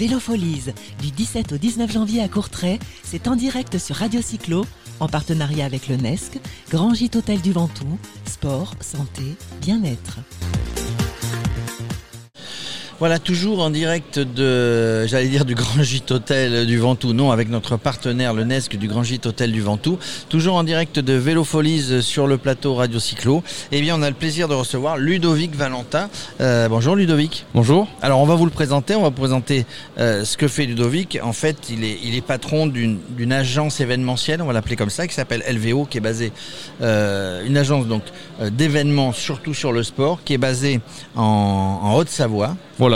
Vélofolies, du 17 au 19 janvier à Courtrai, c'est en direct sur Radio Cyclo, en partenariat avec le NESC, Grand Gîte Hôtel du Ventoux, sport, santé, bien-être. Voilà, toujours en direct de, j'allais dire du Grand Gîte Hôtel du Ventoux, non, avec notre partenaire le NESC du Grand Gîte Hôtel du Ventoux. Toujours en direct de Vélofolies sur le plateau Radio Cyclo. Eh bien, on a le plaisir de recevoir Ludovic Valentin. Euh, bonjour Ludovic. Bonjour. Alors, on va vous le présenter, on va vous présenter euh, ce que fait Ludovic. En fait, il est, il est patron d'une d'une agence événementielle, on va l'appeler comme ça, qui s'appelle LVO, qui est basée, euh, une agence donc euh, d'événements, surtout sur le sport, qui est basée en, en Haute-Savoie. Voilà,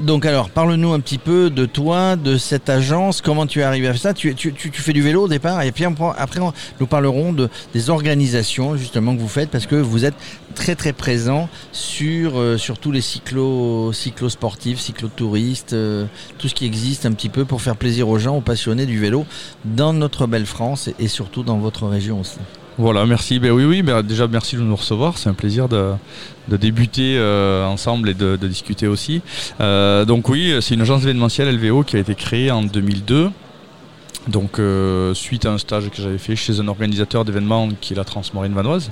Donc alors, parle-nous un petit peu de toi, de cette agence, comment tu es arrivé à ça? Tu, fais du vélo au départ et puis après nous parlerons de, des organisations justement que vous faites parce que vous êtes très très présent sur, euh, tous les cyclos, cyclos sportifs, cyclotouristes, euh, tout ce qui existe un petit peu pour faire plaisir aux gens, aux passionnés du vélo dans notre belle France et surtout dans votre région aussi. Voilà, merci. Ben oui, oui, ben déjà merci de nous recevoir. C'est un plaisir de, de débuter euh, ensemble et de, discuter aussi. Euh, donc oui, c'est une agence événementielle LVO qui a été créée en 2002. Donc euh, suite à un stage que j'avais fait chez un organisateur d'événements qui est la Transmarine Vanoise,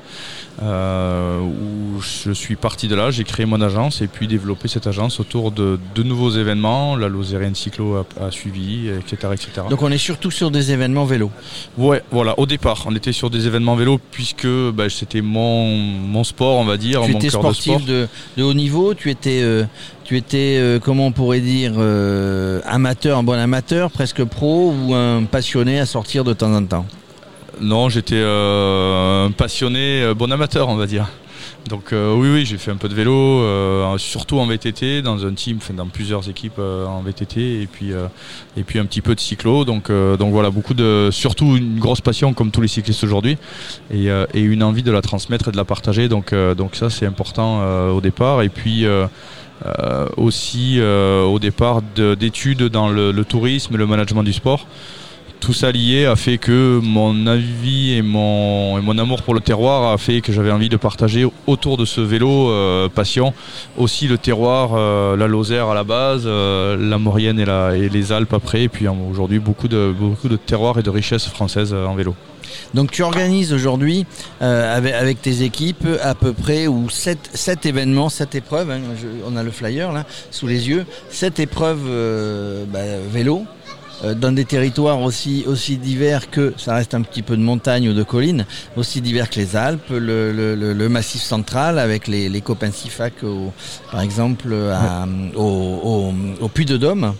euh, où je suis parti de là, j'ai créé mon agence et puis développé cette agence autour de de nouveaux événements. La Lozérienne Cyclo a, a suivi, etc., etc. Donc on est surtout sur des événements vélo. Ouais, voilà, au départ, on était sur des événements vélo puisque bah, c'était mon, mon sport, on va dire, tu mon étais cœur de sport. sportif de, de haut niveau, tu étais, euh, tu étais euh, comment on pourrait dire, euh, amateur, un bon amateur, presque pro ou un passionné à sortir de temps en temps Non, j'étais euh, un passionné, bon amateur, on va dire. Donc oui, oui, j'ai fait un peu de vélo, surtout en VTT, dans un team, dans plusieurs équipes en VTT, et puis et puis un petit peu de cyclo. Donc donc voilà, beaucoup de, surtout une grosse passion comme tous les cyclistes aujourd'hui, et, et une envie de la transmettre et de la partager. Donc donc ça c'est important au départ. Et puis euh, aussi euh, au départ de- d'études dans le, le tourisme et le management du sport. Tout ça lié a fait que mon avis et mon, amour pour le terroir a fait que j'avais envie de partager autour de ce vélo euh, passion aussi le terroir, la Lozère à la base, la Maurienne et, la, et les Alpes après, et puis euh, aujourd'hui beaucoup de, beaucoup de terroirs et de richesses françaises en vélo. Donc tu organises aujourd'hui euh, avec, avec tes équipes à peu près ou sept, sept événements, sept épreuves. hein, je- on a le flyer là sous les yeux, sept épreuves euh, bah, vélo. euh, Dans des territoires aussi aussi divers que ça reste un petit peu de montagne ou de collines, aussi divers que les Alpes, le, le- le- le massif central avec les, les copains Sifac, au- par exemple à- au, au, au Puy de Dôme.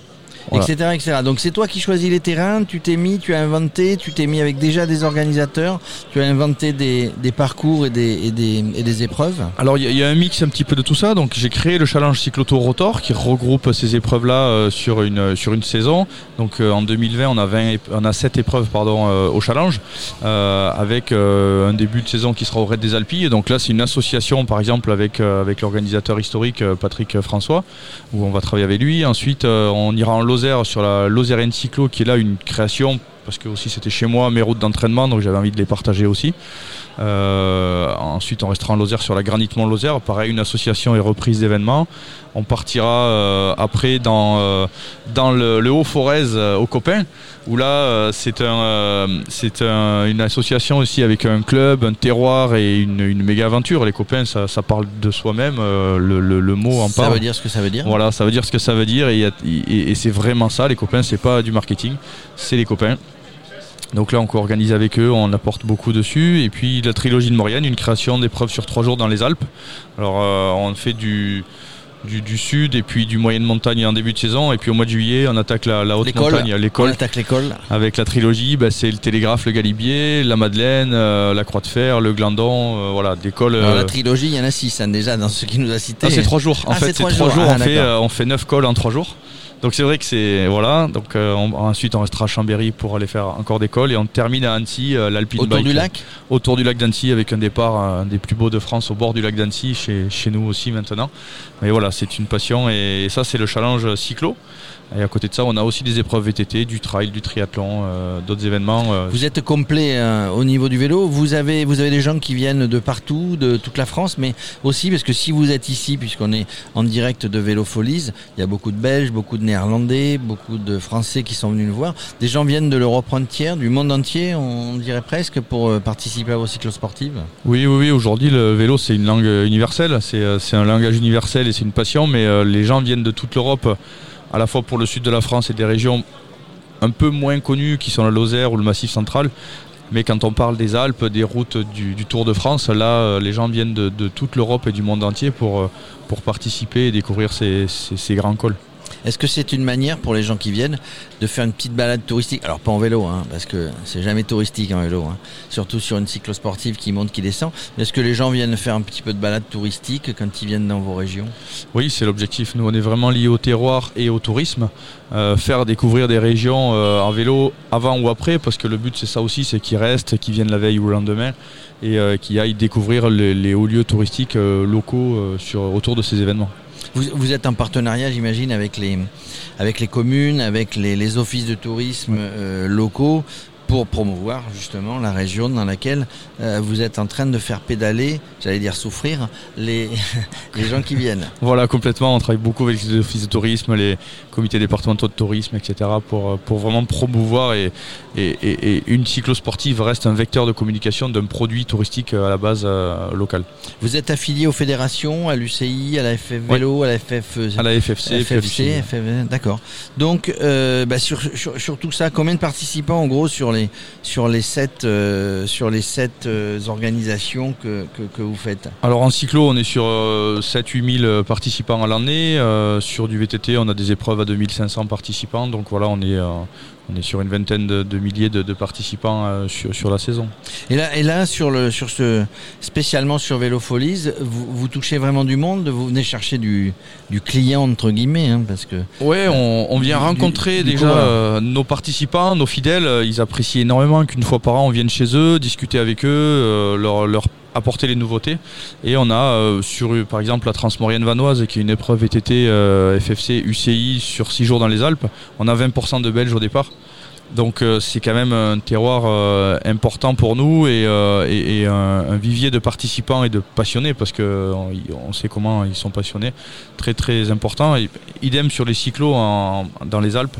Voilà. etc., etc. Donc c'est toi qui choisis les terrains, tu t'es mis, tu as inventé, tu t'es mis avec déjà des organisateurs, tu as inventé des, des parcours et des, et des, et des épreuves. Alors il y, a- il y a un mix un petit peu de tout ça. Donc j'ai créé le challenge cyclotour rotor qui regroupe ces épreuves-là euh, sur une sur une saison. Donc euh, en 2020 on a 20 ép- on a 7 épreuves pardon euh, au challenge euh, avec euh, un début de saison qui sera au Raid des Alpilles. Donc là c'est une association par exemple avec euh, avec l'organisateur historique euh, Patrick François où on va travailler avec lui. Ensuite euh, on ira en Lozère sur la Lozérienne Cyclo qui est là une création parce que aussi c'était chez moi mes routes d'entraînement donc j'avais envie de les partager aussi. Euh, ensuite, on restera en Lozère sur la Granite Mont Lozère. Pareil, une association et reprise d'événements. On partira euh, après dans, euh, dans le, le Haut-Forez aux copains, où là, euh, c'est un, euh, c'est un- une association aussi avec un club, un terroir et une, une méga aventure. Les copains, ça, ça parle de soi-même. euh, le, le- le mot en Ça parle. veut dire ce que ça veut dire. Voilà, ça veut dire ce que ça veut dire et, c'est vraiment ça, les copains, c'est pas du marketing, c'est les copains. Donc là, on co-organise avec eux, on apporte beaucoup dessus. Et puis la trilogie de Maurienne, une création d'épreuves sur trois jours dans les Alpes. Alors euh, on fait du, du, du sud et puis du moyenne montagne en début de saison. Et puis au mois de juillet, on attaque la, la haute L'école. montagne, On l'école. attaque l'école. Avec la trilogie, bah, c'est le Télégraphe, le Galibier, la Madeleine, euh, la Croix de Fer, le Glandon, euh, voilà, d'école. Euh, la trilogie, il y en a six hein, déjà dans ce qui nous a cité. ah, c'est trois jours. En Ah, fait, c'est trois trois jours. jours. Ah, on, fait, euh, on fait neuf cols en trois jours. Donc c'est vrai que c'est voilà. Donc euh, on- ensuite on restera à Chambéry pour aller faire encore des cols et on termine à Annecy euh, l'Alpine Autour Bike. du lac Autour du lac d'Annecy avec un départ euh, un des plus beaux de France au bord du lac d'Annecy chez, chez nous aussi maintenant. Mais voilà, c'est une passion et, ça c'est le challenge cyclo. Et à côté de ça, on a aussi des épreuves VTT, du trail, du triathlon, euh, d'autres événements. euh, Vous êtes complet euh, au niveau du vélo. Vous avez, vous avez des gens qui viennent de partout, de toute la France, mais aussi parce que si vous êtes ici, puisqu'on est en direct de Vélo Folies, il y a beaucoup de Belges, beaucoup de Néerlandais, beaucoup de Français qui sont venus nous voir. Des gens viennent de l'Europe entière, du monde entier, on dirait presque, pour participer à vos cyclosportives. Oui, oui, oui. Aujourd'hui, le vélo, c'est une langue universelle. C'est un langage universel et c'est une passion. Mais les gens viennent de toute l'Europe, à la fois pour le sud de la France et des régions un peu moins connues qui sont la Lozère ou le Massif central. Mais quand on parle des Alpes, des routes du, Tour de France, là, euh, les gens viennent de, toute l'Europe et du monde entier pour, euh, pour participer et découvrir ces grands cols. Est-ce que c'est une manière pour les gens qui viennent de faire une petite balade touristique? Alors pas en vélo, hein, parce que c'est jamais touristique en vélo, hein. surtout sur une cyclosportive qui monte, qui descend. Est-ce que les gens viennent faire un petit peu de balade touristique quand ils viennent dans vos régions? Oui, c'est l'objectif. Nous, on est vraiment liés au terroir et au tourisme. Euh, faire découvrir des régions euh, en vélo avant ou après, parce que le but c'est ça aussi, c'est qu'ils restent, qu'ils viennent la veille ou le lendemain et euh, qu'ils aillent découvrir les, hauts lieux touristiques locaux autour de ces événements. Vous, êtes en partenariat, j'imagine, avec les, avec les communes, avec les, offices de tourisme euh, locaux pour promouvoir justement la région dans laquelle euh, vous êtes en train de faire pédaler, j'allais dire souffrir, les, les gens qui viennent. Voilà, complètement. On travaille beaucoup avec les offices de tourisme, les comités départementaux de tourisme, etc. pour, pour vraiment promouvoir et, et, et, une cyclosportive reste un vecteur de communication d'un produit touristique à la base euh, locale. Vous êtes affilié aux fédérations, à l'UCI, à la FF Vélo, à la FF... À la FFC. FFC, d'accord. Donc, euh, bah, sur, sur, sur tout ça, combien de participants en gros sur les sur les sept, euh, sur les sept euh, organisations que, que, vous faites Alors en cyclo, on est sur 7-8 euh, 000 participants à l'année. sur du VTT, on a des épreuves à 2500 participants. Donc voilà, on est on est sur une vingtaine de, milliers de, participants euh, sur, la saison. Et là, et là sur, le, sur ce, spécialement sur Vélofolies, vous, vous touchez vraiment du monde Vous venez chercher du, du client, entre guillemets hein, parce que, Oui, on, vient rencontrer déjà euh, nos participants, nos fidèles. Ils apprécient énormément qu'une fois par an, on vienne chez eux, discuter avec eux, euh, leur, leur apporter les nouveautés. Et on a sur par exemple la Transmorienne Vanoise qui est une épreuve VTT FFC UCI sur 6 jours dans les Alpes. On a 20% de Belges au départ. Donc euh, c'est quand même un terroir euh, important pour nous et, euh, un, vivier de participants et de passionnés parce que on, sait comment ils sont passionnés, très très important. idem sur les cyclos dans les Alpes,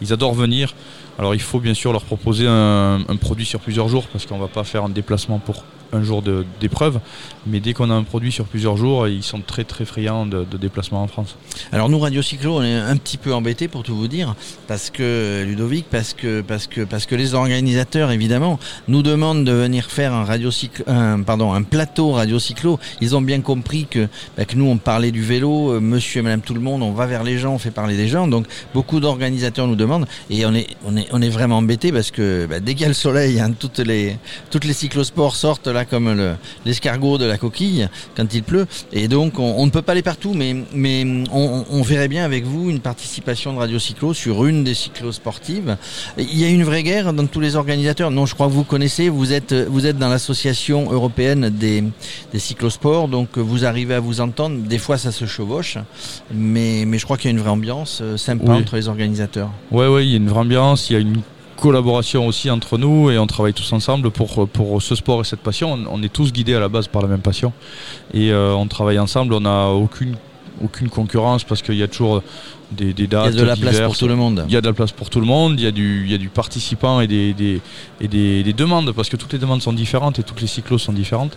ils adorent venir. Alors il faut bien sûr leur proposer un, un produit sur plusieurs jours parce qu'on ne va pas faire un déplacement pour un jour d'épreuve. Mais dès qu'on a un produit sur plusieurs jours, ils sont très très friands de, déplacements en France. Alors nous, Radio Cyclo, on est un petit peu embêtés pour tout vous dire, parce que Ludovic, parce que parce que parce que les organisateurs, évidemment, nous demandent de venir faire un radio un, pardon, un plateau Radio Cyclo. Ils ont bien compris que, bah, que nous, on parlait du vélo, euh, Monsieur et Madame tout le monde, on va vers les gens, on fait parler des gens. Donc beaucoup d'organisateurs nous demandent, et on est on est on est vraiment embêtés parce que bah, dès qu'il y a le soleil, hein, toutes les toutes les cyclosports sortent là comme l'escargot de la coquille quand il pleut. Et donc on, ne peut pas aller partout, mais, mais on, verrait bien avec vous une participation de Radio Cyclo sur une des cyclos sportives. Il y a une vraie guerre dans tous les organisateurs. Non, je crois que vous connaissez, vous êtes, vous êtes dans l'association européenne des, des cyclosports, donc vous arrivez à vous entendre. Des fois ça se chevauche, mais, mais je crois qu'il y a une vraie ambiance euh, sympa entre les organisateurs. Ouais, ouais, il y a une vraie ambiance, il y a une collaboration aussi entre nous et on travaille tous ensemble pour, pour ce sport et cette passion. On, est tous guidés à la base par la même passion et euh, on travaille ensemble. On n'a aucune, aucune concurrence parce qu'il y a toujours des, des, dates. Il y a de la place pour tout le monde. Il y a de la place pour tout le monde. Il y a du, il y a du participant et des, des et des, des, demandes parce que toutes les demandes sont différentes et toutes les cyclos sont différentes.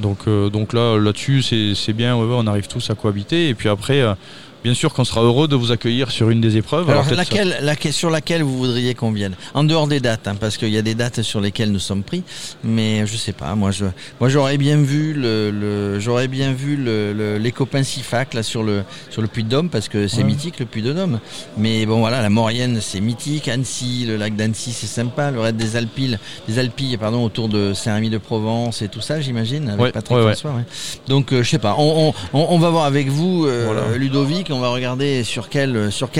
Donc, euh, donc là, là-dessus, c'est bien. on arrive tous à cohabiter et puis après. Euh, Bien sûr qu'on sera heureux de vous accueillir sur une des épreuves. Alors, laquelle, sur laquelle vous voudriez qu'on vienne? En dehors des dates, hein, parce qu'il y a des dates sur lesquelles nous sommes pris, mais je sais pas. Moi, je, moi, j'aurais bien vu le, j'aurais bien vu le, les copains Sifac là sur le sur le Puy de Dôme, parce que c'est mythique le Puy de Dôme. Mais bon, voilà, la Maurienne, c'est mythique. Annecy, le lac d'Annecy, c'est sympa. Le raid des Alpilles, des Alpilles, pardon, autour de Saint-Rémy de Provence et tout ça, j'imagine, avec Patrick François. Donc, euh, je sais pas. On, on, on, va voir avec vous, euh, Ludovic on va regarder sur quelle,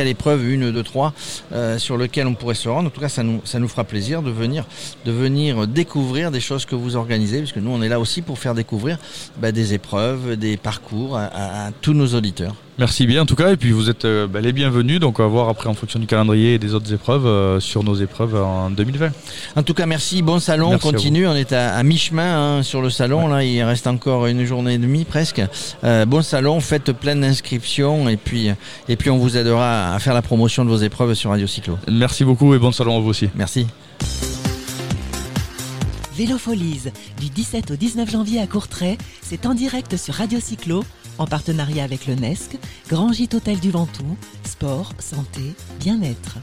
épreuve, une, deux, trois, euh, sur lequel on pourrait se rendre. En tout cas, ça nous, ça nous fera plaisir de venir, de venir découvrir des choses que vous organisez, puisque nous, on est là aussi pour faire découvrir bah, des épreuves, des parcours à, tous nos auditeurs. Merci bien en tout cas, et puis vous êtes euh, bah, les bienvenus, donc on va voir après en fonction du calendrier et des autres épreuves euh, sur nos épreuves en 2020. En tout cas, merci. Bon salon, Merci on à continue. On est à, à mi-chemin hein, sur le salon. Là, il reste encore une journée et demie presque. Euh, bon salon, faites plein d'inscriptions et puis et puis on vous aidera à faire la promotion de vos épreuves sur Radio Cyclo. Merci beaucoup et bon salon à vous aussi. Merci. Vélofolies, du 17 au 19 janvier à Courtrai, c'est en direct sur Radio Cyclo, en partenariat avec le NESC, Grand Gîte Hôtel du Ventoux, sport, santé, bien-être.